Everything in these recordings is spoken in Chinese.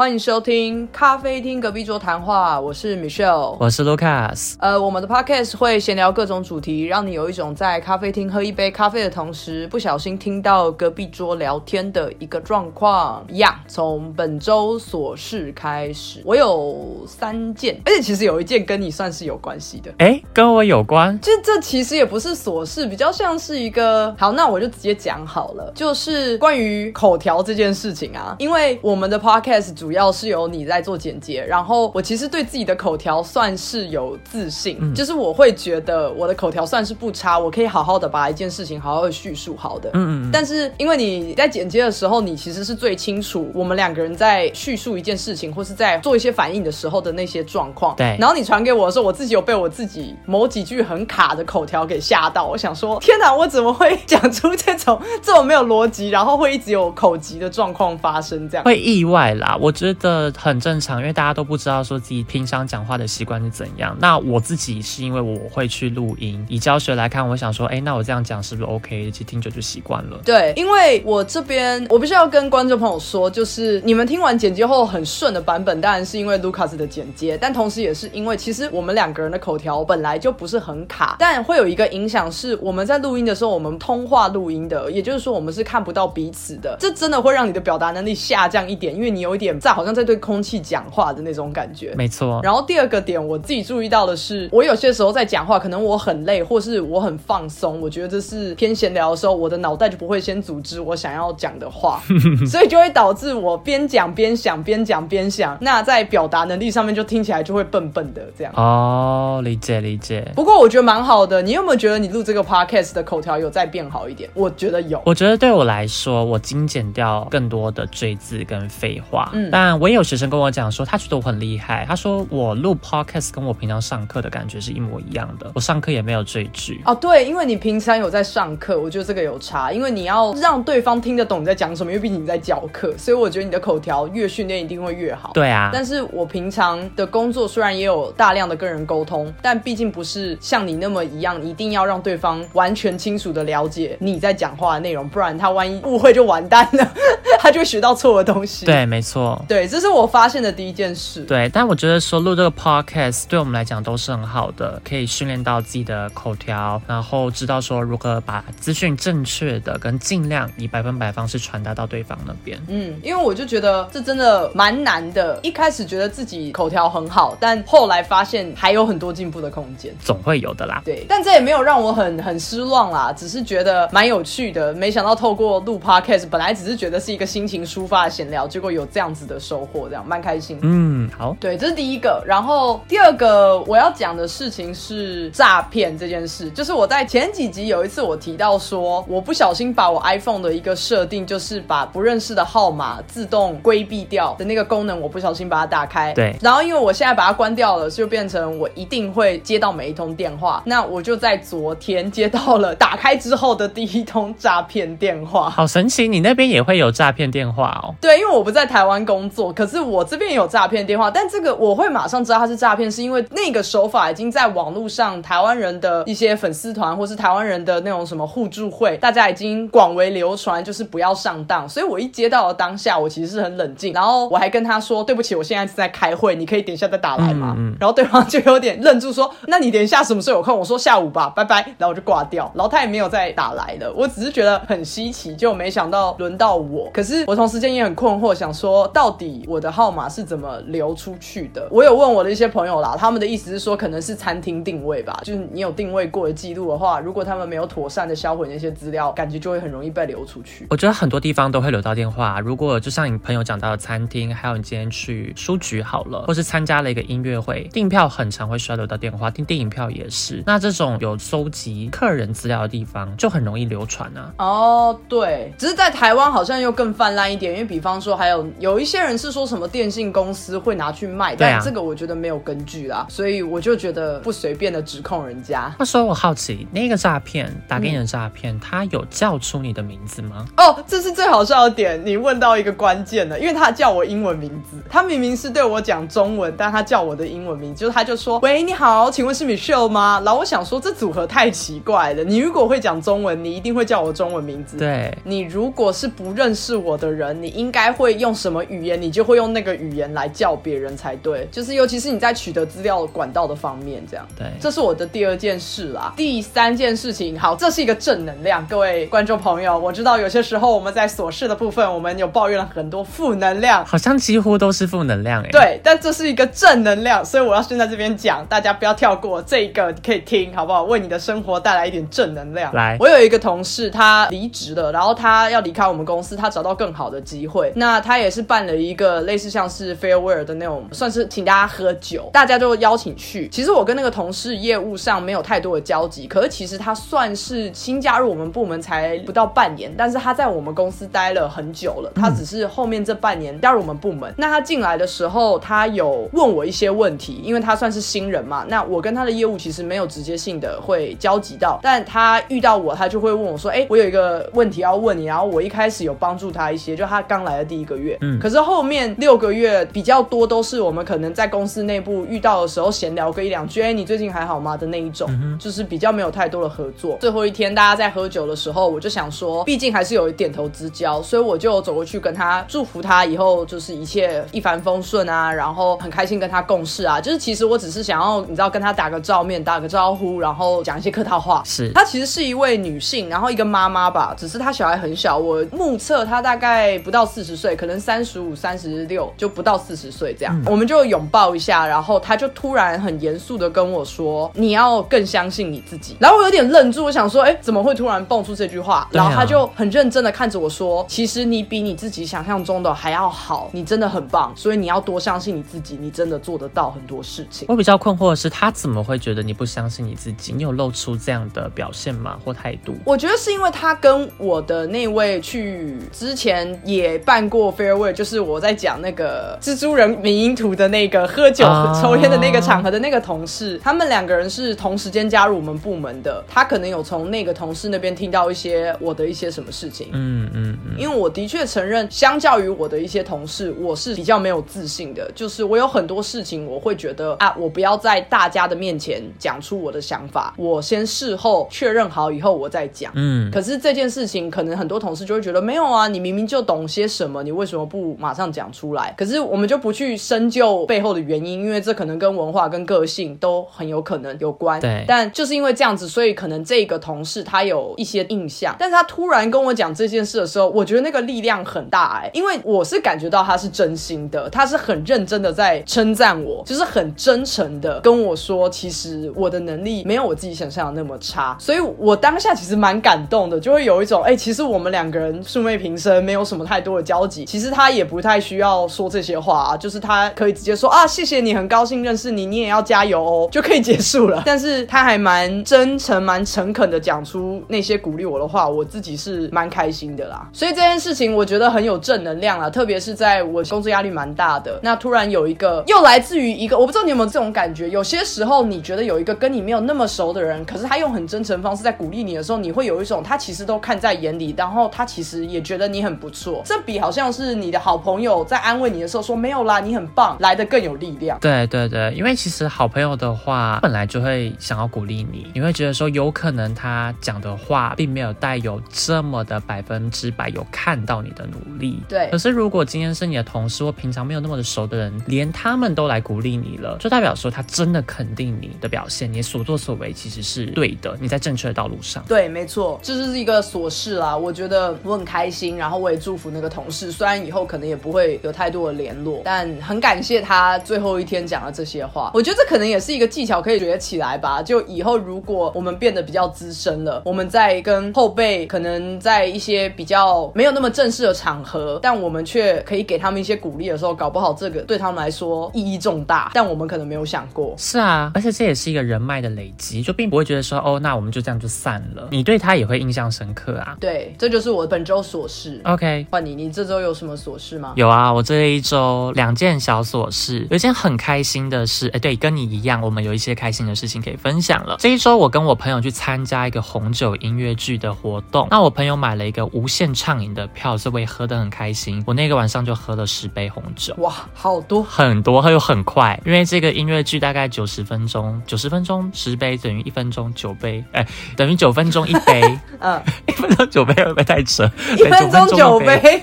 欢迎收听咖啡厅隔壁桌谈话，我是 Michelle，我是 Lucas。呃，我们的 Podcast 会闲聊各种主题，让你有一种在咖啡厅喝一杯咖啡的同时，不小心听到隔壁桌聊天的一个状况。一样，从本周琐事开始，我有三件，而且其实有一件跟你算是有关系的。哎，跟我有关？就这其实也不是琐事，比较像是一个……好，那我就直接讲好了，就是关于口条这件事情啊，因为我们的 Podcast 主。主要是由你在做剪接，然后我其实对自己的口条算是有自信，就是我会觉得我的口条算是不差，我可以好好的把一件事情好好的叙述好的。嗯嗯。但是因为你在剪接的时候，你其实是最清楚我们两个人在叙述一件事情或是在做一些反应的时候的那些状况。对。然后你传给我的时候，我自己有被我自己某几句很卡的口条给吓到，我想说天哪，我怎么会讲出这种这种没有逻辑，然后会一直有口疾的状况发生？这样会意外啦，我。觉得很正常，因为大家都不知道说自己平常讲话的习惯是怎样。那我自己是因为我会去录音，以教学来看，我想说，哎，那我这样讲是不是 OK？其实听久就习惯了。对，因为我这边我必须要跟观众朋友说，就是你们听完剪接后很顺的版本，当然是因为 Lucas 的剪接，但同时也是因为其实我们两个人的口条本来就不是很卡，但会有一个影响是我们在录音的时候，我们通话录音的，也就是说我们是看不到彼此的，这真的会让你的表达能力下降一点，因为你有一点在。好像在对空气讲话的那种感觉，没错。然后第二个点，我自己注意到的是，我有些时候在讲话，可能我很累，或是我很放松，我觉得这是偏闲聊的时候，我的脑袋就不会先组织我想要讲的话，所以就会导致我边讲边想，边讲边想，那在表达能力上面就听起来就会笨笨的这样。哦，理解理解。不过我觉得蛮好的，你有没有觉得你录这个 podcast 的口条有在变好一点？我觉得有。我觉得对我来说，我精简掉更多的赘字跟废话。嗯。但我也有学生跟我讲说，他觉得我很厉害。他说我录 podcast 跟我平常上课的感觉是一模一样的。我上课也没有赘句哦，对，因为你平常有在上课，我觉得这个有差，因为你要让对方听得懂你在讲什么，因为毕竟你在教课，所以我觉得你的口条越训练一定会越好。对啊，但是我平常的工作虽然也有大量的跟人沟通，但毕竟不是像你那么一样，一定要让对方完全清楚的了解你在讲话的内容，不然他万一误会就完蛋了，他就会学到错的东西。对，没错。对，这是我发现的第一件事。对，但我觉得说录这个 podcast 对我们来讲都是很好的，可以训练到自己的口条，然后知道说如何把资讯正确的跟尽量以百分百方式传达到对方那边。嗯，因为我就觉得这真的蛮难的。一开始觉得自己口条很好，但后来发现还有很多进步的空间，总会有的啦。对，但这也没有让我很很失望啦，只是觉得蛮有趣的。没想到透过录 podcast，本来只是觉得是一个心情抒发的闲聊，结果有这样子的。收获这样蛮开心，嗯，好，对，这是第一个。然后第二个我要讲的事情是诈骗这件事，就是我在前几集有一次我提到说，我不小心把我 iPhone 的一个设定，就是把不认识的号码自动规避掉的那个功能，我不小心把它打开。对，然后因为我现在把它关掉了，就变成我一定会接到每一通电话。那我就在昨天接到了打开之后的第一通诈骗电话，好神奇！你那边也会有诈骗电话哦？对，因为我不在台湾工。做，可是我这边有诈骗电话，但这个我会马上知道它是诈骗，是因为那个手法已经在网络上，台湾人的一些粉丝团或是台湾人的那种什么互助会，大家已经广为流传，就是不要上当。所以我一接到的当下，我其实是很冷静，然后我还跟他说：“对不起，我现在是在开会，你可以等一下再打来吗？”然后对方就有点愣住，说：“那你等一下什么时候有空？”我说：“下午吧，拜拜。”然后我就挂掉，然后他也没有再打来了。我只是觉得很稀奇，就没想到轮到我。可是我同时间也很困惑，想说到底我的号码。是怎么流出去的？我有问我的一些朋友啦，他们的意思是说，可能是餐厅定位吧，就是你有定位过的记录的话，如果他们没有妥善的销毁那些资料，感觉就会很容易被流出去。我觉得很多地方都会留到电话，如果就像你朋友讲到的餐厅，还有你今天去书局好了，或是参加了一个音乐会，订票很常会需要留到电话，订电影票也是。那这种有搜集客人资料的地方，就很容易流传啊。哦，对，只是在台湾好像又更泛滥一点，因为比方说还有有一些人是说什么电信公司会拿去卖，但这个我觉得没有根据啦，所以我就觉得不随便的指控人家。那时候我好奇，那个诈骗打给你的诈骗，他有叫出你的名字吗？哦，这是最好笑的点，你问到一个关键的，因为他叫我英文名字，他明明是对我讲中文，但他叫我的英文名，就是他就说：“喂，你好，请问是 Michelle 吗？”然后我想说，这组合太奇怪了。你如果会讲中文，你一定会叫我中文名字。对，你如果是不认识我的人，你应该会用什么语语言，你就会用那个语言来叫别人才对。就是尤其是你在取得资料管道的方面，这样。对，这是我的第二件事啦。第三件事情，好，这是一个正能量。各位观众朋友，我知道有些时候我们在琐事的部分，我们有抱怨了很多负能量，好像几乎都是负能量哎。对，但这是一个正能量，所以我要先在这边讲，大家不要跳过这个，可以听好不好？为你的生活带来一点正能量。来，我有一个同事，他离职了，然后他要离开我们公司，他找到更好的机会。那他也是办了一个类似像是 farewell 的那种，算是请大家喝酒，大家就邀请去。其实我跟那个同事业务上没有太多的交集，可是其实他算是新加入我们部门才不到半年，但是他在我们公司待了很久了。他只是后面这半年加入我们部门。那他进来的时候，他有问我一些问题，因为他算是新人嘛。那我跟他的业务其实没有直接性的会交集到，但他遇到我，他就会问我说：“哎，我有一个问题要问你。”然后我一开始有帮助他一些，就他刚来的第一个月。嗯。可是后面六个月比较多都是我们可能在公司内部遇到的时候闲聊个一两句，哎，你最近还好吗的那一种，就是比较没有太多的合作。最后一天大家在喝酒的时候，我就想说，毕竟还是有一点头之交，所以我就走过去跟他祝福他以后就是一切一帆风顺啊，然后很开心跟他共事啊。就是其实我只是想要你知道跟他打个照面，打个招呼，然后讲一些客套话。是，她其实是一位女性，然后一个妈妈吧，只是她小孩很小，我目测她大概不到四十岁，可能三十五、三十六，就不到四十岁这样。我们就拥抱一下，然后他就突然很严肃的跟我说：“你要更相信你自己。”然后我有点愣住，我想说：“哎，怎么会突然蹦出这句话？”然后他就很认真的看着我说：“其实你比你自己想象中的还要好，你真的很棒，所以你要多相信你自己，你真的做得到很多事情。”我比较困惑的是，他怎么会觉得你不相信你自己？你有露出这样的表现吗？或态度？我觉得是因为他跟我的那位去之前也办过 farewell，就是我在讲那个蜘蛛人迷因图的那个喝酒抽烟的那个场合的那个同事，他们两个人是同时间加入我们部门的。他可能有从那个同事那边听到一些我的一些什么事情。嗯嗯嗯。因为我的确承认，相较于我的一些同事，我是比较没有自信的。就是我有很多事情，我会觉得啊，我不要在大家的面前讲出我的想法，我先事后确认好以后我再讲。嗯。可是这件事情，可能很多同事就会觉得没有啊，你明明就懂些什么，你为什么不马上讲出来？可是我们就不去深究背后的原因，因为这可能跟文化跟个性都很有可能有关。对。但就是因为这样子，所以可能这个同事他有一些印象，但是他突然跟我讲这件事的时候，我觉得那个力量很大哎，因为我是感觉到他是真心的，他是很认真的在称赞我，就是很真诚的跟我说，其实我的能力没有我自己想象的那么差，所以我当下其实蛮感动的，就会有一种哎，其实我们两个人素昧平生，没有什么太多的交集，其实他也不不太需要说这些话，就是他可以直接说啊，谢谢你，很高兴认识你，你也要加油哦，就可以结束了。但是他还蛮真诚、蛮诚恳的讲出那些鼓励我的话，我自己是蛮开心的啦。所以这件事情我觉得很有正能量啦，特别是在我工作压力蛮大的，那突然有一个又来自于一个，我不知道你有没有这种感觉，有些时候你觉得有一个跟你没有那么熟的人，可是他用很真诚方式在鼓励你的时候，你会有一种他其实都看在眼里，然后他其实也觉得你很不错。这比好像是你的好朋在安慰你的时候说没有啦，你很棒，来的更有力量。对对对，因为其实好朋友的话本来就会想要鼓励你，你会觉得说有可能他讲的话并没有带有这么的百分之百有看到你的努力。对。可是如果今天是你的同事或平常没有那么的熟的人，连他们都来鼓励你了，就代表说他真的肯定你的表现，你所作所为其实是对的，你在正确的道路上。对，没错，这就是一个琐事啦。我觉得我很开心，然后我也祝福那个同事，虽然以后可能也不会有太多的联络，但很感谢他最后一天讲了这些话。我觉得这可能也是一个技巧可以学起来吧。就以后如果我们变得比较资深了，我们在跟后辈可能在一些比较没有那么正式的场合，但我们却可以给他们一些鼓励的时候，搞不好这个对他们来说意义重大，但我们可能没有想过。是啊，而且这也是一个人脉的累积，就并不会觉得说哦，那我们就这样就散了。你对他也会印象深刻啊。对，这就是我本周琐事。OK，换你，你这周有什么琐事吗？有啊，我这一周两件小琐事，有一件很开心的事，哎，对，跟你一样，我们有一些开心的事情可以分享了。这一周我跟我朋友去参加一个红酒音乐剧的活动，那我朋友买了一个无限畅饮的票，所以我也喝得很开心。我那个晚上就喝了十杯红酒，哇，好多很多，又很快，因为这个音乐剧大概九十分钟，九十分钟十杯等于一分钟九杯，哎，等于九分钟一杯，嗯，一分钟九杯会不会太扯？一分钟九杯。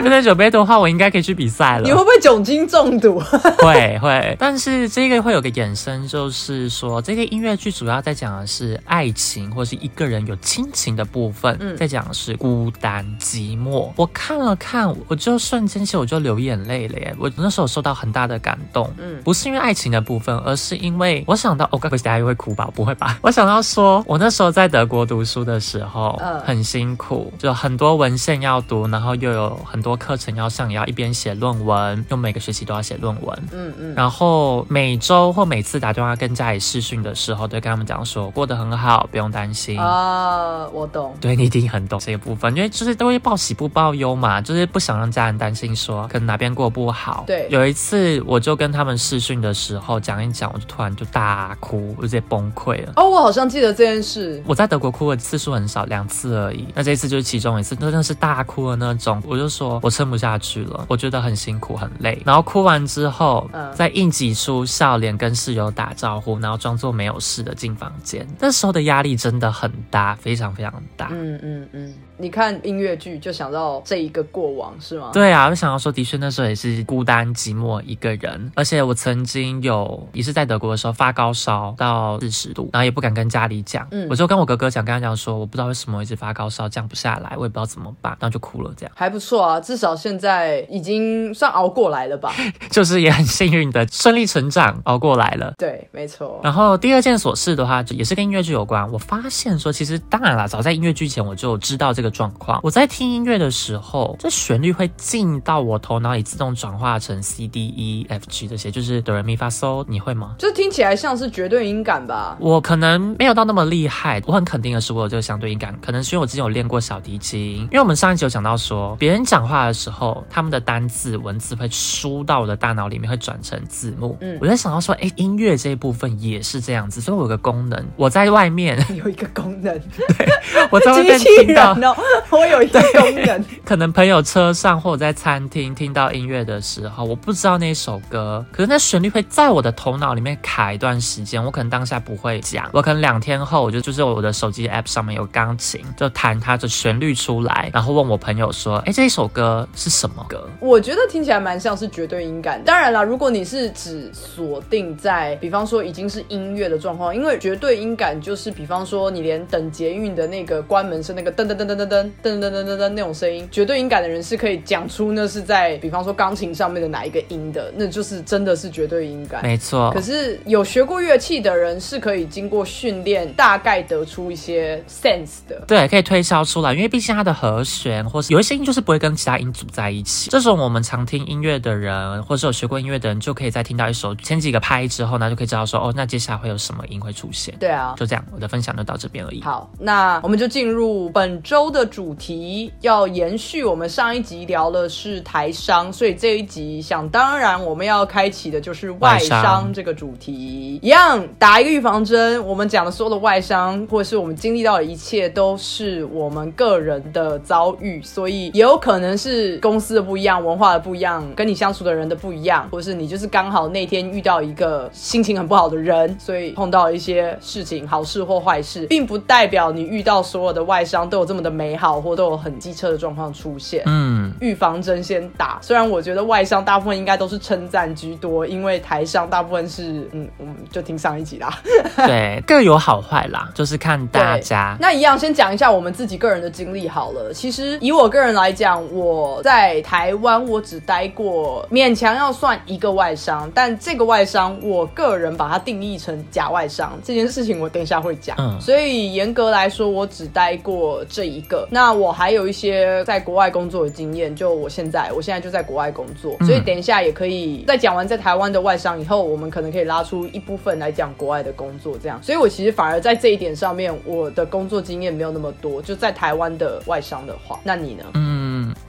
一分钟九杯的话，我应该可以去比赛了。你会不会酒精中毒？会会，但是这个会有个衍生，就是说这个音乐剧主要在讲的是爱情，或是一个人有亲情的部分，嗯在讲的是孤单寂寞。我看了看，我就瞬间其实我就流眼泪了耶！我那时候受到很大的感动，嗯不是因为爱情的部分，而是因为我想到，我该不会大家又会哭吧？不会吧？我想到说，我那时候在德国读书的时候，嗯很辛苦，就很多文献要读，然后又有很多课程要上，也要一边写论文，又每个学期都要写论文。嗯嗯，然后每周或每次打电话跟家里视讯的时候，都会跟他们讲说过得很好，不用担心。啊，我懂。对你一定很懂这个部分，因为就是都会报喜不报忧嘛，就是不想让家人担心说可能哪边过不好。对有一次我就跟他们视讯的时候讲一讲，我就突然就大哭，我直接崩溃了。哦，我好像记得这件事。我在德国哭的次数很少，两次而已。那这一次就是其中一次，真的是大哭的那种。我就说我撑不下去了，我觉得很辛苦很累。然后哭完之后，嗯再硬挤出笑脸跟室友打招呼，然后装作没有事的进房间。那时候的压力真的很大，非常非常大。嗯嗯嗯，你看音乐剧就想到这一个过往是吗？对啊，我想要说，的确那时候也是孤单寂寞一个人，而且我曾经有也是在德国的时候发高烧到四十度，然后也不敢跟家里讲，嗯我就跟我哥哥讲，跟他讲说，我不知道为什么我一直发高烧降不下来，我也不知道怎么办，然后就哭了，这样还不错啊，至少现在已经算熬过来了吧？就是也很幸运的顺利成长熬过来了。对，没错。然后第二件琐事的话，也是跟音乐剧有关。我发现说，其实当然啦，早在音乐剧前我就知道这个状况。我在听音乐的时候，这旋律会进到我头脑里，自动转化成 C D E F G 这些，就是哆来咪发嗦。你会吗？就听起来像是绝对音感吧？我可能没有到那么厉害，我很肯定的是我有这个相对音感，可能是因为我之前有练过小提琴。因为我们上一集有讲到说，别人讲话的时候，他们的单字文字会输到我的大脑里面，会转成字幕。嗯。我在想到说，哎，音乐这一部分也是这样子，所以我有个功能，我在外面，有一个功能，对我在外面 听到，哦，我有一个功能。可能朋友车上或者在餐厅听到音乐的时候，我不知道那首歌，可是那旋律会在我的头脑里面卡一段时间，我可能当下不会讲，我可能两天后，我就就是我的手机 app 上面有钢琴，就弹它的旋律出来，然后问我朋友说，哎，这一首歌是什么歌？我觉得听起来蛮像是绝对音感。当然啦，如果你是只锁定在，比方说已经是音乐的状况，因为绝对音感就是，比方说你连等捷运的那个关门声那个噔噔噔噔噔噔噔噔噔噔噔那种声音，绝对音感的人是可以讲出那是在，比方说钢琴上面的哪一个音的，那就是真的是绝对音感。没错可，是有学过乐器的人是可以经过训练，大概得出一些 sense 的。对，可以推敲出来，因为毕竟它的和弦或是有一些音就是不会跟其他音组在一起。这种我们常听音乐的人，或是有学过音乐的人，就可以在听到一首前几个拍之后呢，就可以知道说，哦，那接下来会有什么音会出现。对啊，就这样，我的分享就到这边而已。好，那我们就进入本周的主题，要延续我们上一集聊的是台商，所以这一集想当然我们要开启的就是外商这个主题，一样打一个预防针。我们讲的所有的外商，或者是我们经历到的一切，都是我们个人的遭遇，所以也有可能是公司的不一样，文化的不一样，跟你相处的人的不一样，或者是你就是刚好那天遇到一个心情很不好的人，所以碰到一些事情，好事或坏事，并不代表你遇到所有的外商都有这么的美好，或都有很机车的状况出现。嗯，预防针先打，虽然我觉得外商大部分应该都是称赞居多，因为台商大部分是嗯，我们就听上一集啦。对，各有好坏啦，就是看大家。那一样，先讲一下我们自己个人的经历好了。其实以我个人来讲，我在台湾我只待过勉强要算一个外商，但这个外商我个人把它定义成假外商这件事情，我等一下会讲。嗯所以严格来说，我只待过这一个。那我还有一些在国外工作的经验，就我现在，我现在就在国外工作，所以等一下也可以在讲完在台湾的外商以后，我们可能可以拉出一部分来讲国外的工作，这样。所以我其实反而在这一点上面，我的工作经验没有那么多。就在台湾的外商的话，那你呢？嗯，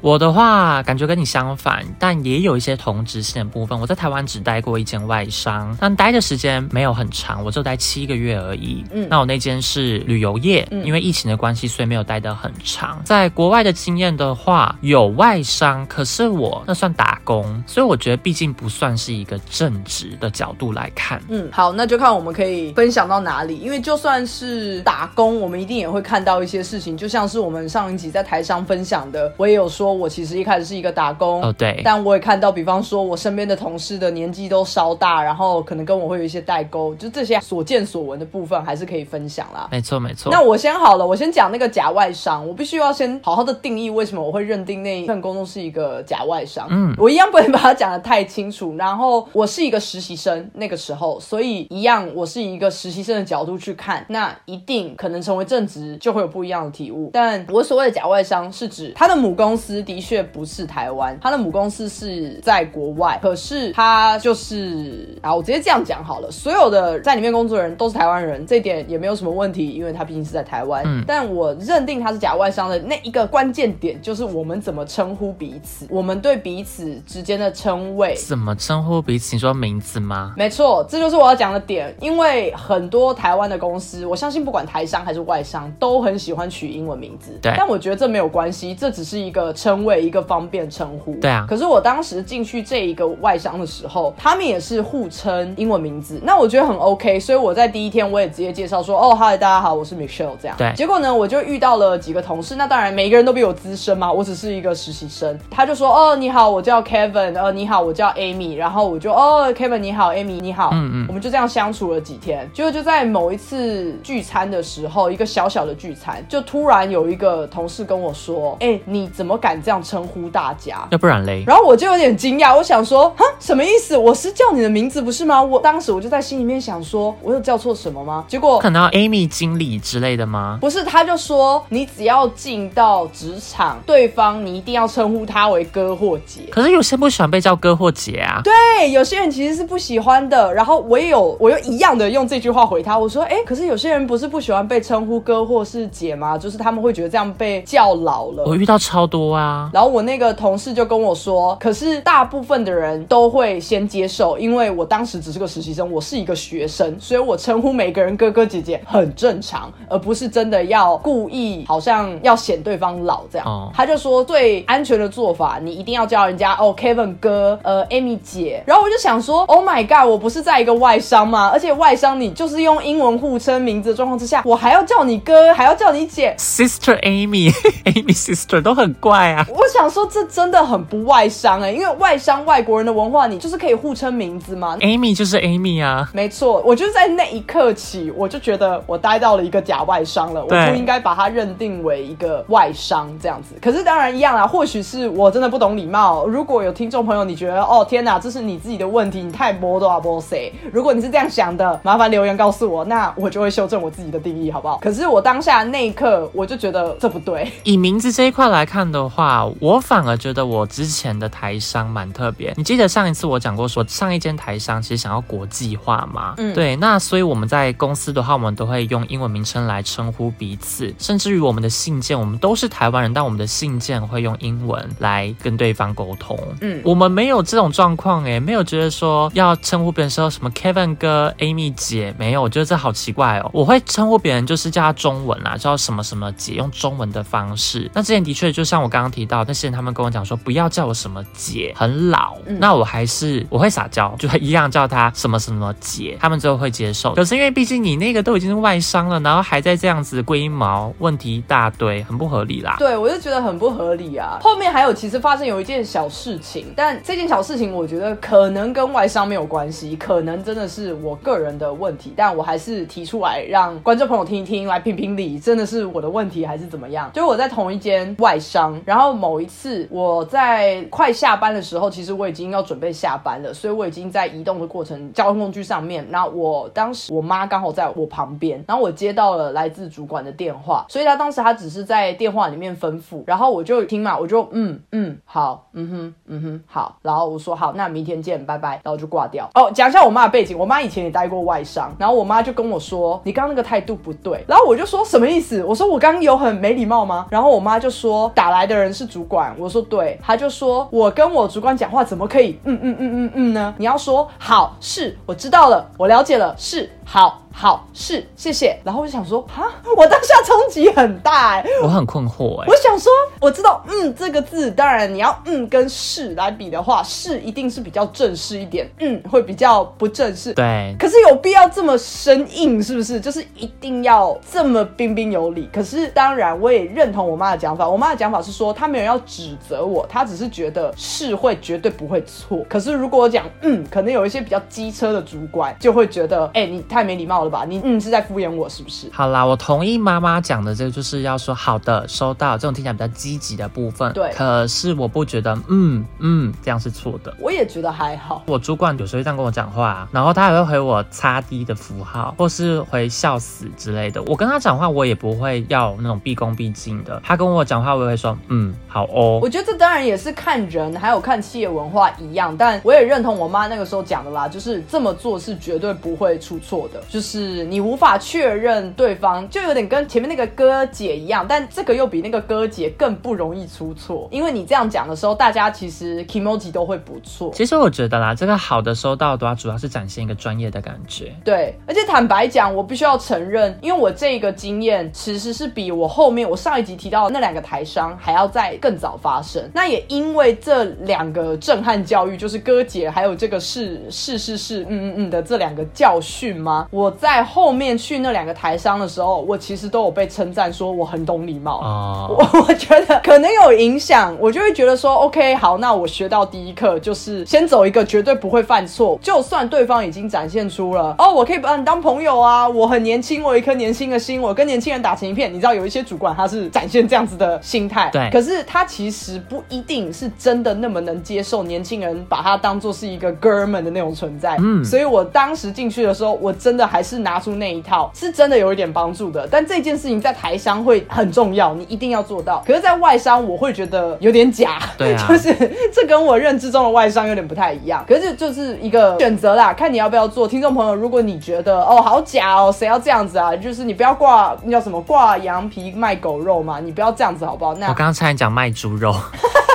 我的话感觉跟你相反，但也有一些同质性的部分。我在台湾只待过一间外商，但待的时间没有很长，我就待七个月而已。嗯那我那间是旅游业，嗯因为疫情的关系，所以没有待得很长。在国外的经验的话，有外商，可是我那算打工，所以我觉得毕竟不算是一个正职的角度来看。嗯，好，那就看我们可以分享到哪里。因为就算是打工，我们一定也会看到一些事情，就像是我们上一集在台上分享的，我也有说，我其实一开始是一个打工，哦对，但我也看到，比方说我身边的同事的年纪都稍大，然后可能跟我会有一些代沟，就这些所见所闻的部分还是可以分享啦。没错没错。那我先好了，我先讲那个假外商，我必须要先好好的定义为什么我会认定那一份工作是一个假外商。嗯，我一样不能把它讲的太清楚。然后我是一个实习生，那个时候，所以一样我是以一个实习生的角度去看，那一定可能成为正职就会有不一样的体悟。但我所谓的假外商是指他的母公司的确不是台湾，他的母公司是在国外，可是他就是啊，我直接这样讲好了，所有的在里面工作的人都是台湾人，这一点也没有什么问题，因为他毕竟是在台湾。嗯，但我认定他是假外商的那一个关键点就是我们怎么称呼彼此，我们对彼此之间的称谓。怎么称呼彼此？你说名字吗？没错，这就是我要讲的点。因为很多台湾的公司，我相信不管台商还是外商，都很喜欢取英文名字。对，但我觉得这没有关系，这只是一个称谓，一个方便称呼。对啊。可是我当时进去这一个外商的时候，他们也是互称英文名字，那我觉得很 OK。所以我在第一天我也直接介绍说：“哦，嗨，大家好，我是 Michelle。”这样。对。结果呢，我就遇到了几个同事，那当然每一个人都比我资深嘛，我只是一个实习生。他就说：“哦，你好，我叫 Kevin。呃，你好，我叫 Amy。”然后我就：“哦，Kevin 你好，Amy 你好。”嗯嗯。我们就这样相处了几天，结果就在某一次聚餐的时候，一个小小的聚餐，就突然有一个同事跟我说：“哎，你怎么敢这样称呼大家？要不然嘞？”然后我就有点惊讶，我想说：“哈，什么意思？我是叫你的名字不是吗？”我当时我就在心里面想说：“我有叫错什么吗？”结果可能 Amy 经理之类的吗？不是，他就说：“你只要进到职场，对方你一定要称呼他为哥或姐。”可是有些不喜欢被叫哥或姐啊。对，有些人其实是不喜欢的。然后我也有，我又一样的用这句话回他，我说：“哎，可是有些人不是不喜欢被称呼哥或是姐吗？就是他们会觉得这样被叫老了。”我遇到超多啊。然后我那个同事就跟我说：“可是大部分的人都会先接受，因为我当时只是个实习生，我是一个学生，所以我称呼每个人哥哥姐姐很正常，而不是真的要故意好像要显对方老这样。”他就说：“最安全的做法，你一定要叫人家哦，Kevin 哥，呃，Amy 姐。”然后我就想说：“Oh my god，我不是在一个外商吗？而且外商你就是用英文互称名字的状况之下，我还要叫你哥，还要叫你姐，Sister Amy，Amy Sister 都很怪啊。”我想说，这真的很不外商哎，因为外商外国人的文化，你就是可以互称名字嘛？Amy 就是 Amy 啊，没错。我就在那一刻起，我就觉得我待到了一个假外商了，我不应该把它认定为一个外商这样子。可是当然一样啦，或许是我真的不懂礼貌。如果有听众朋友你觉得哦天哪，这是你自己的问题，你太波多啊波塞。如果你是这样想的，麻烦留言告诉我，那我就会修正我自己的定义，好不好？可是我当下那一刻，我就觉得这不对。以名字这一块来看的话，我反而觉得我之前的台商蛮特别。你记得上一次我讲过，说上一间台商其实想要国际化嘛？嗯，对。那所以我们在公司的话，我们都会用英文名称来称呼彼此，甚至于我们的信件，我们都是台湾人，但我们的信件会用英文来跟对方沟通。嗯，我们没有这种状况哎，没有觉得说要称呼别人说什么 Kevin 哥、Amy 姐，没有，我觉得这好奇怪哦。我会称呼别人就是叫他中文啦，叫什么什么姐，用中文的方式。那之前的确就像我刚刚提到，那些人他们跟我讲说不要叫我什么姐，很老。那我还是我会撒娇，就一样叫他什么什么姐，他们最后会接受。可是因为毕竟你那个都已经是外伤了，然后还在这样子龟毛，问题一大堆，很不合理啦。对，我就觉得很不合理啊。后面还有其实发生有一件小事情，但这件小事情我觉得可能跟外伤没有关系，可能真的是我个人的问题，但我还是提出来让观众朋友听一听，来评评理，真的是我的问题还是怎么样？就我在同一间外商，然后某一次我在快下班的时候，其实我已经要准备下班了，所以我已经在移动的过程交通工具上面。那我当时我妈刚好在我旁边，然后我接到了来自主管的电话，所以他当时他只是在电话里面吩咐，然后我就听嘛，我就嗯嗯好，嗯哼嗯哼好，然后我说好，那明天见，拜拜，然后就挂掉。哦，讲一下我妈的背景，我妈以前也待过外商，然后我妈就跟我说，你刚那个态度不对，然后我就说什么意思？我说我刚刚有很没礼貌吗？然后我妈就说打来的人是主管，我说对，他就说我跟我主管讲话怎么可以嗯嗯嗯嗯嗯呢？你要说好，是我知道了，我了解了，是好。好是谢谢。然后我就想说，哈，我当下冲击很大哎、我很困惑哎、我想说，我知道“嗯”这个字，当然你要“嗯”跟“是”来比的话，“是”一定是比较正式一点，“嗯”会比较不正式。对，可是有必要这么生硬，是不是？就是一定要这么彬彬有礼。可是当然，我也认同我妈的讲法。我妈的讲法是说，她没有要指责我，她只是觉得是会绝对不会错。可是如果我讲嗯，可能有一些比较机车的主管就会觉得，哎、你太没礼貌了吧？你嗯是在敷衍我，是不是？好啦，我同意妈妈讲的这个，就是要说好的，收到这种听起来比较积极的部分。对可是我不觉得，嗯嗯，这样是错的。我也觉得还好。我主管有时候会这样跟我讲话，然后他还会回我擦低的符号，或是回笑死之类的。我跟他讲话，我也不会要那种毕恭毕敬的。他跟我讲话，我也会说，嗯，好哦我。觉得这当然也是看人，还有看企业文化一样，但我也认同我妈那个时候讲的啦，就是这么做是绝对不会出错的，就是你无法确认对方，就有点跟前面那个哥姐一样，但这个又比那个哥姐更不容易出错，因为你这样讲的时候，大家其实 emoji 都会不错。其实我觉得啦，这个好的收到的话，主要是展现一个专业的感觉。对，而且坦白讲，我必须要承认，因为我这个经验其实是比我后面我上一集提到的那两个台商还要再更早发生。那也因为这两个震撼教育，就是哥姐还有这个是是是是嗯嗯嗯的这两个教训吗？我在后面去那两个台商的时候，我其实都有被称赞说我很懂礼貌。哦，我 我觉得可能有影响，我就会觉得说，OK，好，那我学到第一课就是先走一个绝对不会犯错，就算对方已经展现出了，哦，我可以把你当朋友啊，我很年轻，我有一颗年轻的心，我跟年轻人打成一片。你知道有一些主管他是展现这样子的心态，对可是他其实不一定是真的那么能接受年轻人把他当做是一个哥们的那种存在，嗯所以我当时进去的时候，我真的还是拿出那一套，是真的有一点帮助的。但这件事情在台商会很重要，你一定要做到。可是，在外商我会觉得有点假，对啊 就是这跟我认知中的外商有点不太一样。可是就是一个选择啦，看你要不要做。听众朋友，如果你觉得哦好假哦，谁要这样子啊？就是你不要挂那叫什么挂羊皮卖狗肉嘛，你不要这样子好不好？那我刚刚差点讲卖猪肉，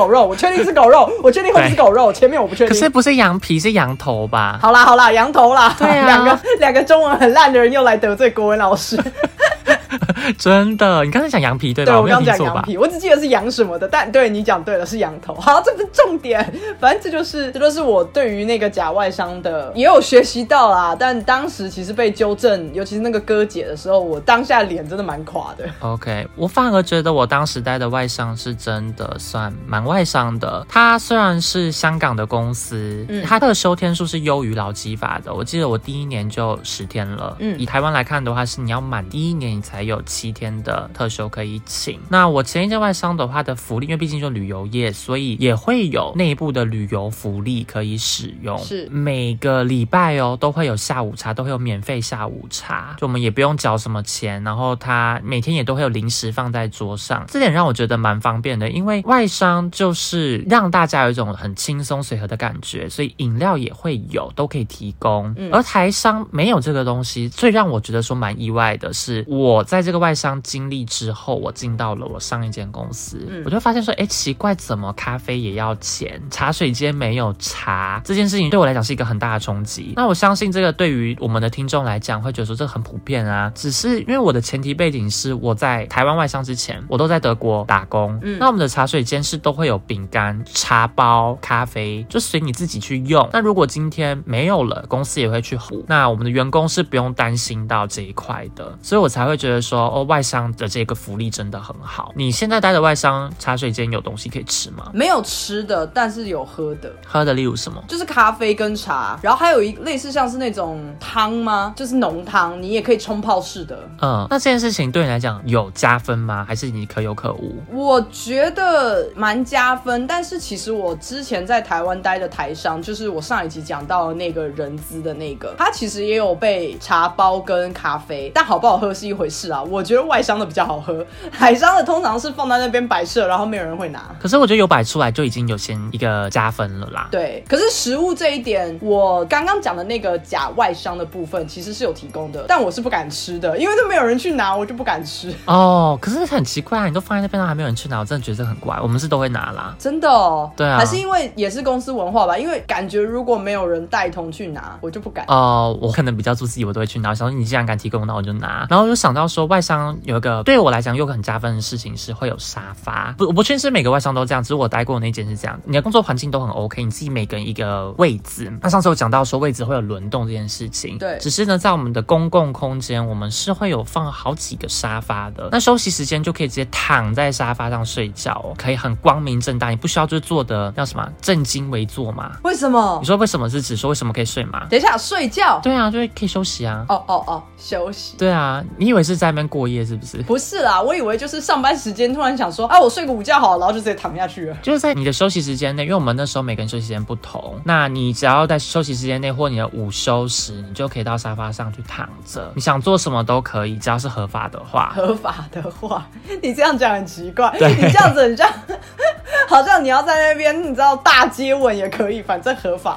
狗肉，我确定是狗肉，我确定会是狗肉，前面我不确定。可是不是羊皮，是羊头吧？好啦好啦，羊头啦，对啊两个两个中文很烂的人又来得罪国文老师。真的，你刚才讲羊皮对吧？对我刚？讲羊皮，我只记得是羊什么的，但对你讲对了，是羊头。好，这不是重点，反正这就是这就是我对于那个假外商的也有学习到啦。但当时其实被纠正，尤其是那个哥姐的时候，我当下脸真的蛮垮的。OK，我反而觉得我当时待的外商是真的算蛮外商的。它虽然是香港的公司，嗯它的休天数是优于劳基法的。我记得我第一年就十天了。嗯以台湾来看的话，是你要满第一年你才有七天的特休可以请。那我前一间外商的话的福利，因为毕竟就旅游业，所以也会有内部的旅游福利可以使用。是每个礼拜哦都会有下午茶，都会有免费下午茶，就我们也不用缴什么钱，然后他每天也都会有零食放在桌上，这点让我觉得蛮方便的。因为外商就是让大家有一种很轻松随和的感觉，所以饮料也会有，都可以提供。嗯而台商没有这个东西，最让我觉得说蛮意外的是，我在这个外商经历之后，我进到了我上一间公司，嗯我就发现说，哎，奇怪，怎么咖啡也要钱，茶水间没有茶，这件事情对我来讲是一个很大的冲击。那我相信这个对于我们的听众来讲，会觉得说这很普遍啊。只是因为我的前提背景是我在台湾外商之前，我都在德国打工，嗯那我们的茶水间是都会有饼干、茶包、咖啡，就随你自己去用。那如果今天没有了，公司也会去补。那我们的员工是不用担心到这一块的，所以我才会觉得说，哦，外商的这个福利真的很好。你现在待的外商茶水间有东西可以吃吗？没有吃的，但是有喝的。喝的例如什么？就是咖啡跟茶，然后还有一类似像是那种汤吗？就是浓汤，你也可以冲泡式的。嗯，那这件事情对你来讲有加分吗？还是你可有可无？我觉得蛮加分，但是其实我之前在台湾待的台商，就是我上一集讲到的那个人资的那个，他其实也有被茶包跟咖啡，但好不好喝是一回事我觉得外商的比较好喝，海商的通常是放在那边摆设，然后没有人会拿。可是我觉得有摆出来就已经有先一个加分了啦。对，可是食物这一点，我刚刚讲的那个假外商的部分其实是有提供的，但我是不敢吃的，因为都没有人去拿，我就不敢吃。哦，可是很奇怪啊，你都放在那边了，还没有人去拿，我真的觉得这很怪。我们是都会拿啦。真的哦，对啊还是因为也是公司文化吧，因为感觉如果没有人带头去拿，我就不敢。哦，我可能比较做自己，我都会去拿。我想说你既然敢提供，那我就拿。然后又想到说，外商有一个对我来讲又很加分的事情是会有沙发。不，我不确定是每个外商都这样，只是我待过的那间是这样。你的工作环境都很 OK，你自己每个人一个位置。那上次有讲到说位置会有轮动这件事情，对只是呢，在我们的公共空间，我们是会有放好几个沙发的。那休息时间就可以直接躺在沙发上睡觉哦，可以很光明正大，你不需要就是坐的叫什么正襟危坐嘛。为什么你？说为什么是指说为什么可以睡吗？等一下睡觉。对啊，就是可以休息啊。哦哦哦，休息。对啊，你以为是在那边过夜是不是？不是啦，我以为就是上班时间突然想说，啊，我睡个午觉好了，然后就直接躺下去了。就是在你的休息时间内，因为我们那时候每个人休息时间不同，那你只要在休息时间内或你的午休时，你就可以到沙发上去躺着，你想做什么都可以，只要是合法的话。合法的话，你这样讲很奇怪，对你这样子很像，好像你要在那边，你知道大接吻也可以，反正合法。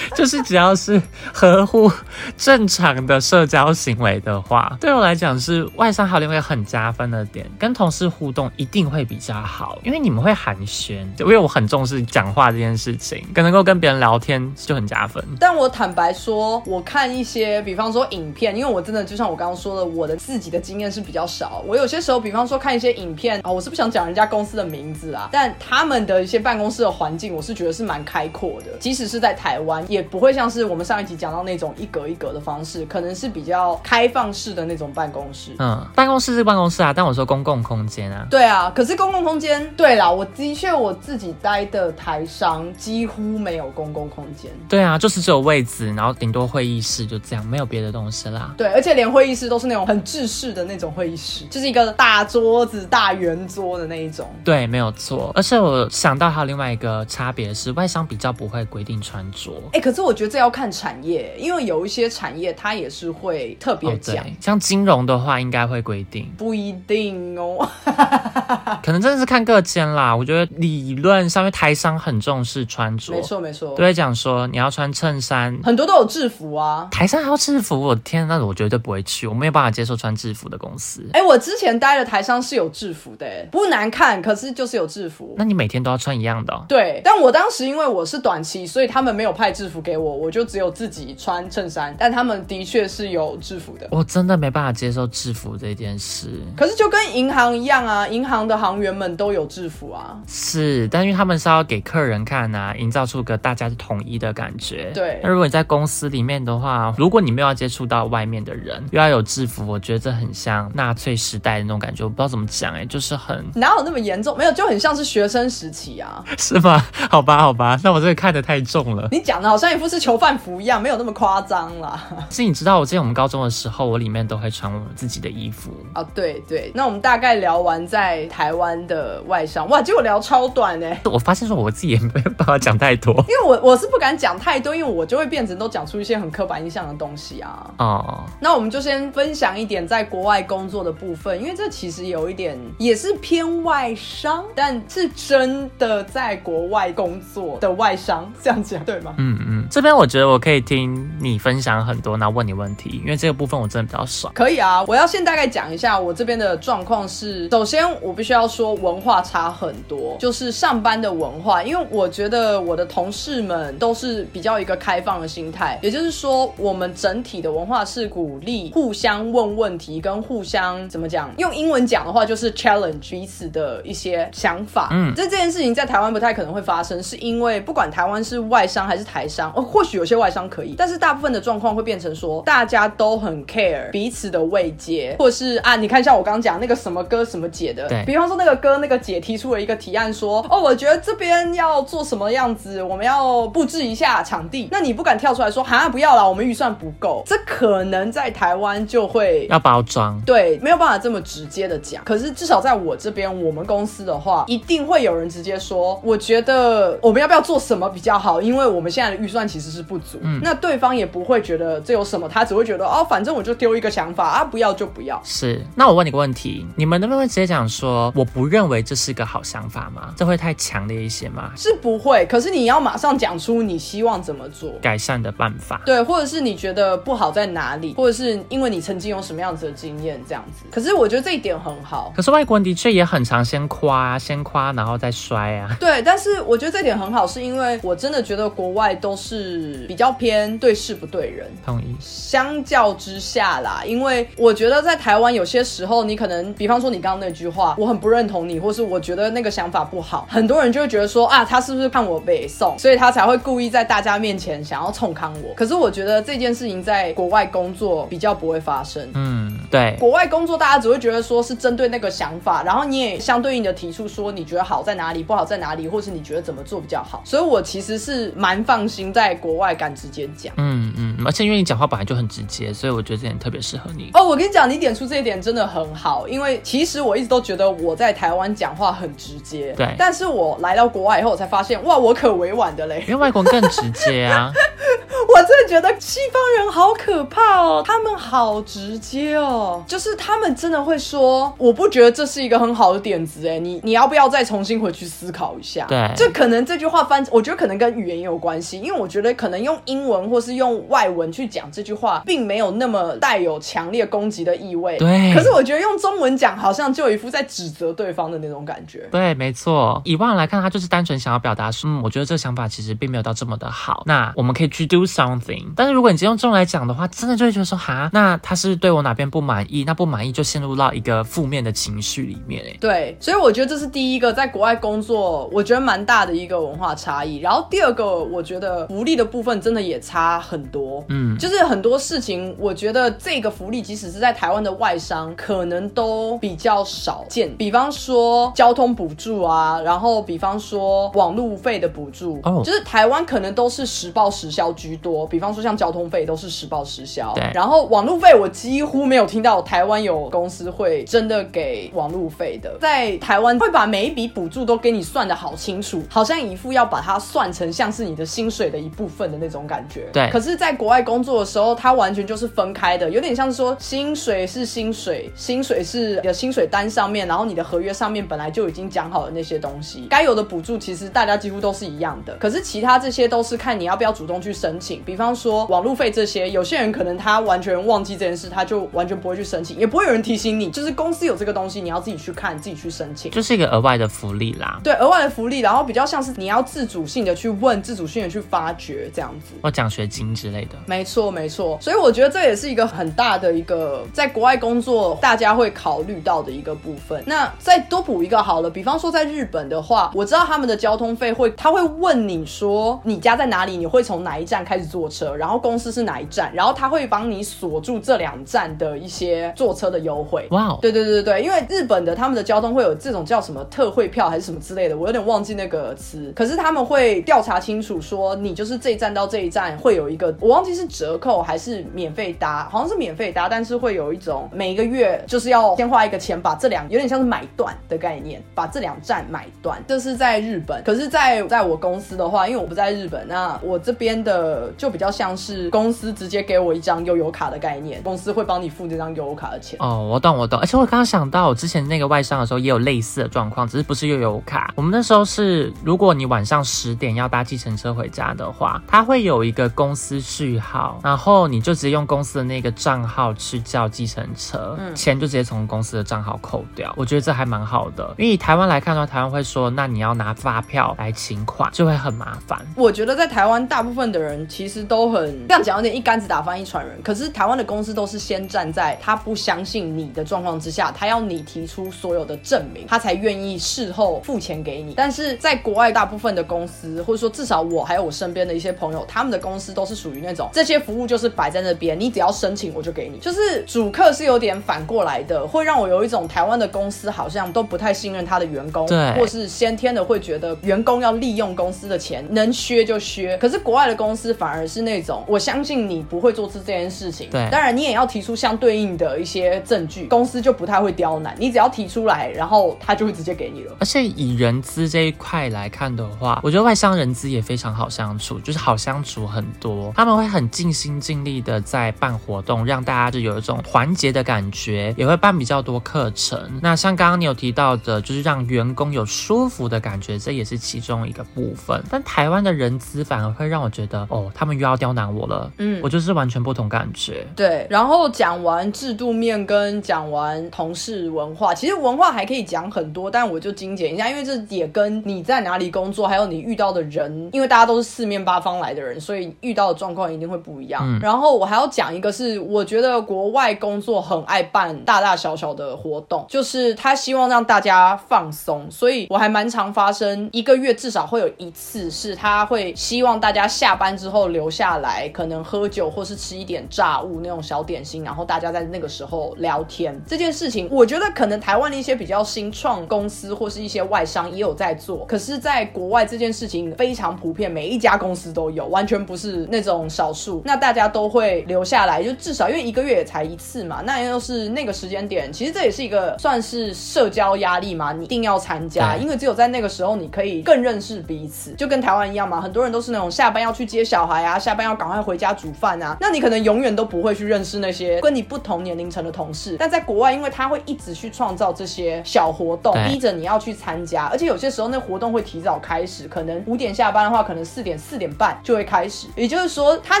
就是只要是合乎正常的社交行为的话，对我来讲是外商还有另外一个很加分的点，跟同事互动一定会比较好，因为你们会寒暄，因为我很重视讲话这件事情，跟能够跟别人聊天就很加分。但我坦白说，我看一些，比方说影片，因为我真的就像我刚刚说的，我的自己的经验是比较少。我有些时候，比方说看一些影片啊、我是不想讲人家公司的名字啊，但他们的一些办公室的环境，我是觉得是蛮开阔的。即使是在台湾，也不会像是我们上一集讲到那种一格一格的方式，可能是比较开放式的那种办公室。嗯，办公室是办公室啊，但我说公共空间啊。对啊，可是公共空间，对啦，我的确我自己待的台商几乎没有公共空间。对啊，就是只有位置，然后顶多会议室就这样，没有别的东西啦。对，而且连会议室都是那种很制式的那种会议室，就是一个大桌子、大圆桌的那一种。对，没有错。而且我想到还有另外一个差别是，外商比较不会规定穿着。哎，可是我觉得这要看产业，因为有一些产业它也是会特别哦，讲，对，像金融的话，应该会规定，不一定哦。可能真的是看各间啦。我觉得理论上面台商很重视穿着，没错没错，都会讲说你要穿衬衫。很多都有制服啊。台商还要制服，我的天，那我绝对不会去，我没有办法接受穿制服的公司。哎，我之前待的台商是有制服的，哎不难看，可是就是有制服。那你每天都要穿一样的、哦？对，但我当时因为我是短期，所以他们没有派制服给我，我就只有自己穿衬衫。但他们的确是有制服的。我真的没办法接受制服这件事。可是就跟银行一样啊，银行的行员们都有制服啊。是，但因为他们是要给客人看啊，营造出个大家是统一的感觉。对那如果你在公司里面的话，如果你没有要接触到外面的人，又要有制服，我觉得这很像纳粹时代的那种感觉。我不知道怎么讲，哎，就是很哪有那么严重？没有，就很像是学生时期啊。是吗？好吧，好吧，那我这个看得太重了。你讲的好像一副是囚犯服一样，没有那么夸张啦。是，你知道我之前我们高中的时候，我里面都会穿我们自己的衣服。啊，对对，那我们大概聊完在台湾的外商，哇，结果聊超短呢。我发现说我自己也没有办法讲太多因为我我是不敢讲太多，因为我就会变成都讲出一些很刻板印象的东西啊。哦。那我们就先分享一点在国外工作的部分，因为这其实有一点也是偏外商，但是真的在国外工作的外商，这样讲对吗？嗯嗯，这边我觉得我可以听你分享很多，然后问你问题，因为这个部分我真的比较少。可以啊，我要先大概讲一下我这边的状况是，首先我必须要说文化差很多，就是上班的文化，因为我觉得我的同事们都是比较一个开放的心态，也就是说我们整体的文化是鼓励互相问问题，跟互相怎么讲，用英文讲的话就是 challenge 彼此的一些想法。嗯这这件事情在台湾不太可能会发生，是因为不管台湾是外商还是台商，哦，或许有些外商可以，但是大部分的状况会变成说，大家都很 care 彼此的位阶，或是啊，你看像我刚刚讲那个什么哥什么姐的，对。比方说那个哥那个姐提出了一个提案说，哦，我觉得这边要做什么样子，我们要布置一下场地，那你不敢跳出来说，哈，不要了，我们预算不够，这可能在台湾就会要包装，对，没有办法这么直接的讲。可是至少在我这边，我们公司的话，一定会有人直接说，我觉得我们要不要做什么比较好？因为我们现在的预算其实是不足，嗯那对方也不会觉得这有什么，他只会觉得哦，反正我就丢一个想法啊，不要就不要。是，那我问你个问题，你们能不能直接讲说，我不认为这是个好想法吗？这会太强烈一些吗？是不会，可是你要马上讲出你希望怎么做。改善的办法。对，或者是你觉得不好在哪里，或者是因为你曾经有什么样子的经验这样子。可是我觉得这一点很好，可是外国人的确也很常先夸，先夸然后再摔啊。对，但是我觉得这点很好，是因为我真的觉得国外都是比较偏对事不对人。同意。相较之下啦，因为我觉得在台湾有些时候，你可能，比方说你刚刚那句话，我很不认同你，或是我觉得那个想法不好，很多人就会觉得说啊，他是不是看我北宋，所以他才会故意在大家面前想要冲康我。可是我觉得这件事情在国外工作比较不会发生。嗯，对。国外工作，大家只会觉得说是针对那个想法，然后你也相对应的提出说你觉得好在哪里，不好在哪里，或是你觉得怎么做比较好。所以我其实是蛮放心在国外敢直接讲。嗯嗯，而且因为你讲话本来就很直接，所以我觉得这点特别适合你。哦，我跟你讲，你点出这一点真的很好，因为其实我一直都觉得我在台湾讲话很直接，对但是我来到国外以后，我才发现，哇，我可委婉的嘞。因为外国人更直接啊，我真的觉得西方人好可怕哦，他们好直接哦，就是他们真的会说，我不觉得这是一个很好的点子，哎，你你要不要再重新回去思考一下？对这可能这句话翻，我觉得可能跟语言也有关系，因为我觉得可能用英文或是用外文去讲这句话，并没有那么带有强烈攻击的意味。对可是我觉得用中文讲，好像就有一副在指责对方的那种感觉。对，没错。以外来看，他就是单纯想要表达说，嗯，我觉得这个想法其实并没有到这么的好。那我们可以去 do something。但是如果你直接用这种来讲的话，真的就会觉得说，哈，那他是对我哪边不满意？那不满意就陷入到一个负面的情绪里面，哎，对，所以我觉得这是第一个在国外工作，我觉得蛮大的一个文化差异。然后第二个，我觉得福利的部分真的也差很多。嗯，就是很多事情，我觉得这个福利即使是在台湾的外商，可能都比较少见。比方说交通补助啊，然后比方说网路费的补助，哦就是台湾可能都是实报实销居多。比方说像交通费都是实报实销，对然后网路费我几乎没有听到台湾有公司会真的给网路费的，在台湾会把每一笔补助都给你算的好清楚，好像一副要把它算成像是你的薪水的一部分的那种感觉。对可是，在国外工作的时候，它完全就是分开的，有点像是说薪水是薪水，薪水是你的薪水单上面，然后你的合约上面本来就已经讲好的那些东西，该有的补助其实大家几乎都是一样的。可是其他这些都是看你要不要主动去申请，比方说网路费这些，有些人可能他完全忘记这件事，他就完全不会去申请，也不会有人提醒你，就是公司有这个东西，你要自己去看，自己去申请。就是一个额外的福利啦。对额外的福利，然后比较像是你要自主性的去问，自主性的去发掘这样子。或奖学金之类的。没错，没错，所以我觉得这也是一个很大的一个在国外工作大家会考虑到的一个部分。那再多补一个好了，比方说在日本的话，我知道他们的交通费会，他会问你说你家在哪里，你会从哪一站开始坐车，然后公司是哪一站，然后他会帮你锁住这两站的一些坐车的优惠。哇哦，对对对对对，因为日本的他们的交通会有这种叫什么特惠票还是什么之类的，我有点忘记那个词。可是他们会调查清楚说，你就是这一站到这一站会有一个，我忘记是折扣还是免费搭，好像是免费搭，但是会有一种每一个月就是要先花一个钱把这两有点像是买断的概念，把这两站买断。这是在日本，可是在在我公司的话，因为我不在日本，那我这边的就比较像是公司直接给我一张悠游卡的概念，公司会帮你付这张悠游卡的钱。哦，我懂我懂，而且我刚刚想到，我之前那个外商的时候也有类似的状况，只是不是悠游卡。我们那时候是，如果你晚上十点要搭计程车回家的话，它会有一个公司序号，然后你就直接用公司的那个账号去叫计程车，钱就直接从公司的账号扣掉。我觉得这还蛮好的，因为以台湾来看的话，台湾会说，那你要拿发票来请款，就会很麻烦。我觉得在台湾，大部分的人其实都很这样讲，有点一竿子打翻一船人。可是台湾的公司都是先站在他不相信你的状况之下，他要你提出所有的证明，他才愿意事后付钱给你。但是在国外，大部分的公司，或者说至少我还有我身边的一些朋友，他们的公司都是属于那种这些服务就是摆在那边，你只要申请我就给你。就是主客是有点反过来的，会让我有一种台湾的公司好像都不太信任他的员工，对或是先天的会觉得员工要利用公司的钱，能削就削。可是国外的公司反反而是那种我相信你不会做出这件事情。对当然你也要提出相对应的一些证据，公司就不太会刁难，你只要提出来，然后他就会直接给你了。而且以人资这一块来看的话，我觉得外商人资也非常好相处，就是好相处很多。他们会很尽心尽力的在办活动，让大家就有一种团结的感觉，也会办比较多课程。那像刚刚你有提到的，就是让员工有舒服的感觉，这也是其中一个部分。但台湾的人资反而会让我觉得，哦，他们又要刁难我了。嗯我就是完全不同感觉。对，然后讲完制度面跟讲完同事文化，其实文化还可以讲很多，但我就精简一下，因为这也跟你在哪里工作，还有你遇到的人，因为大家都是四面八方来的人，所以遇到的状况一定会不一样。嗯然后我还要讲一个是，我觉得国外工作很爱办大大小小的活动，就是他希望让大家放松，所以我还蛮常发生一个月至少会有一次是他会希望大家下班之后留下来，可能喝酒或是吃一点炸物那种小点心，然后大家在那个时候聊天。这件事情，我觉得可能台湾的一些比较新创公司或是一些外商也有在做，可是在国外这件事情非常普遍，每一家公司都有，完全不是那种少数。那大家都会留下来，就至少因为一个月也才一次嘛，那又是那个时间点，其实这也是一个算是社交压力嘛，你一定要参加，因为只有在那个时候你可以更认识彼此，就跟台湾一样嘛，很多人都是那种下班要去接小孩啊，下班要赶快回家煮饭啊，那你可能永远都不会去认识那些跟你不同年龄层的同事，但在国外，因为他会一直去创造这些小活动，逼着你要去参加，而且有些时候那活动会提早开始，可能五点下班的话，可能四点四点半就会开始，也就是说，他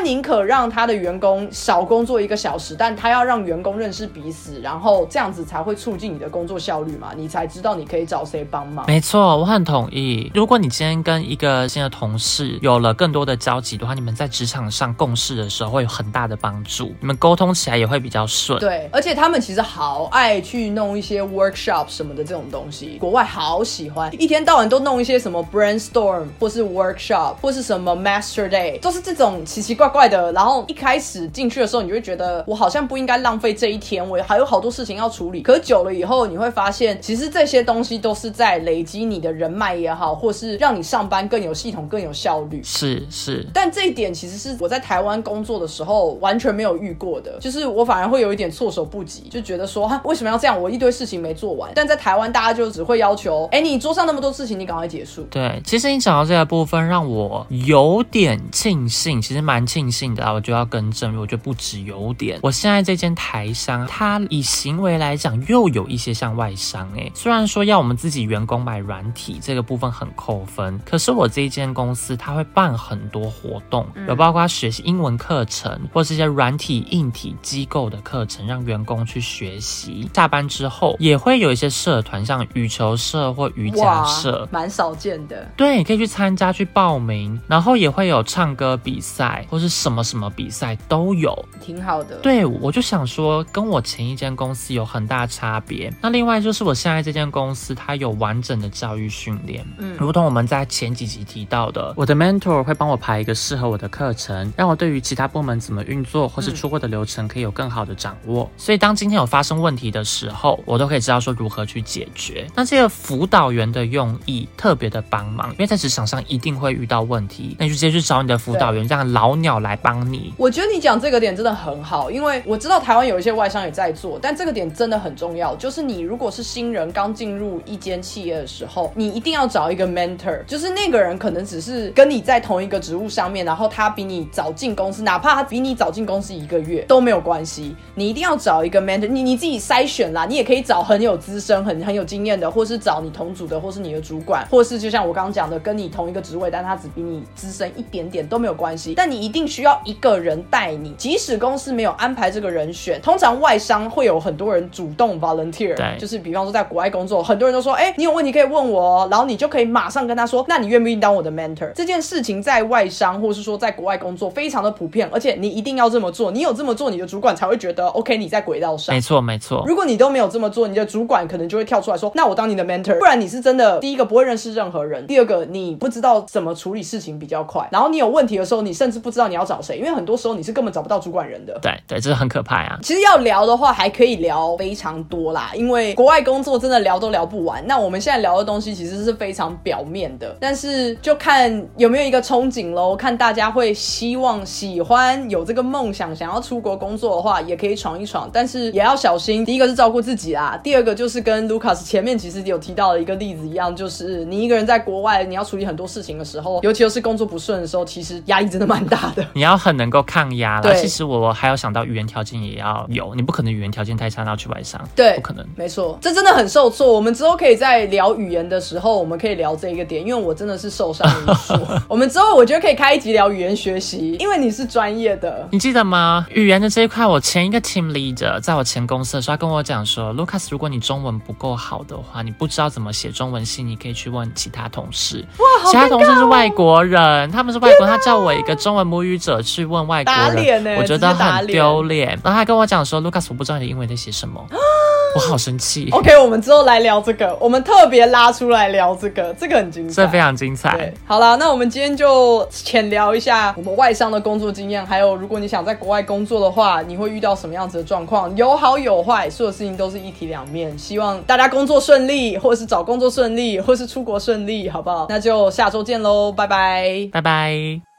宁可让他的员工少工作一个小时，但他要让员工认识彼此，然后这样子才会促进你的工作效率嘛，你才知道你可以找谁帮忙。没错，我很同意。如果你今天跟一个新的同事有了更多的交集的话，你们在职场上共事的时候会有很大的帮助，你们沟通起来也会比较顺。对，而且他们其实好爱去弄一些 workshop 什么的这种东西，国外好喜欢，一天到晚都弄一些什么 brainstorm 或是 workshop 或是什么 master day，都是这种奇奇怪怪的。然后一开始进去的时候，你就会觉得我好像不应该浪费这一天，我还有好多事情要处理。可久了以后，你会发现，其实这些东西都是在累积你的人脉也好，或是让你上班更有系统、更有效率。是是，但这这一点其实是我在台湾工作的时候完全没有遇过的，就是我反而会有一点措手不及，就觉得说为什么要这样？我一堆事情没做完。但在台湾，大家就只会要求，哎，你桌上那么多事情，你赶快结束。对，其实你讲到这个部分，让我有点庆幸，其实蛮庆幸的啊。我就要更正，我觉得不止有点。我现在这间台商，它以行为来讲，又有一些像外商诶、虽然说要我们自己员工买软体这个部分很扣分，可是我这一间公司，它会办很多活动，有包括学习英文课程，或是一些软体、硬体机构的课程，让员工去学习。下班之后，也会有一些社团，像羽球社或瑜伽社。蛮少见的。对，你可以去参加、去报名，然后也会有唱歌比赛或是什么什么比赛都有。挺好的。对，我就想说，跟我前一间公司有很大差别。那另外就是我现在这间公司，它有完整的教育训练，嗯如同我们在前几集提到的，我的 mentor 会帮我排一个适合我的课程，让我对于其他部门怎么运作或是出货的流程可以有更好的掌握。所以当今天有发生问题的时候，我都可以知道说如何去解决。那这个辅导员的用意特别的帮忙，因为在职场上一定会遇到问题，那你就直接去找你的辅导员，让老鸟来帮你。我觉得你讲这个点真的很好，因为我知道台湾有一些外商也在做，但这个点真的很重要。就是你如果是新人刚进入一间企业的时候，你一定要找一个 mentor，就是那个人可能只是跟你在同一个职务上面，然后他比你早进公司，哪怕他比你早进公司一个月都没有关系。你一定要找一个 mentor，你你自己筛选啦，你也可以找很有资深、很很有经验的，或是找你同组的，或是你的主管，或是就像我刚刚讲的，跟你同一个职位，但他只比你资深一点点都没有关系。但你一定需要一个人带你，即使公司没有安排这个人选，通常外商会有很多人主动 volunteer，对就是比方说在国外工作，很多人都说，哎、你有问题可以问我哦，然后你就可以马上跟他说，那你愿不愿意当我的 mentor？这件事情在外商或是说在国外工作非常的普遍，而且你一定要这么做，你有这么做，你的主管才会觉得 OK，你在轨道上没。错，没错。如果你都没有这么做，你的主管可能就会跳出来说：“那我当你的 mentor。”不然你是真的第一个不会认识任何人，第二个你不知道怎么处理事情比较快，然后你有问题的时候，你甚至不知道你要找谁，因为很多时候你是根本找不到主管人的。对对，这是很可怕呀。其实要聊的话，还可以聊非常多啦，因为国外工作真的聊都聊不完。那我们现在聊的东西其实是非常表面的，但是就看有没有一个憧憬喽，看大大家会希望、喜欢有这个梦想，想要出国工作的话，也可以闯一闯，但是也要小心。第一个是照顾自己啦，第二个就是跟 Lucas 前面其实有提到的一个例子一样，就是你一个人在国外，你要处理很多事情的时候，尤其又是工作不顺的时候，其实压力真的蛮大的。你要很能够抗压啦。对其实我还有想到语言条件也要有，你不可能语言条件太差然后去外商，对不可能。没错，这真的很受挫。我们之后可以在聊语言的时候，我们可以聊这一个点，因为我真的是受伤无数。我们之后我觉得可以开一集聊语言学习，因为你是专业的。你记得吗？语言的这一块，我前一个 team leader 在我前公司的时候，他跟我讲说，Lucas，如果你中文不够好的话，你不知道怎么写中文信，你可以去问其他同事。哇，其他同事是外国人，他们是外国人，他叫我一个中文母语者去问外国打脸人，欸我觉得很丢脸。然后他跟我讲说，Lucas，我不知道你的英文在写什么，我好生气，OK，我们之后来聊这个，我们特别拉出来聊这个，这个很精彩，这非常精对彩。，好了，那我们今天就浅聊聊一下我们外商的工作经验，还有如果你想在国外工作的话，你会遇到什么样子的状况？有好有坏，所有事情都是一体两面。希望大家工作顺利，或者是找工作顺利，或是出国顺利，好不好？那就下周见喽，拜拜。拜拜。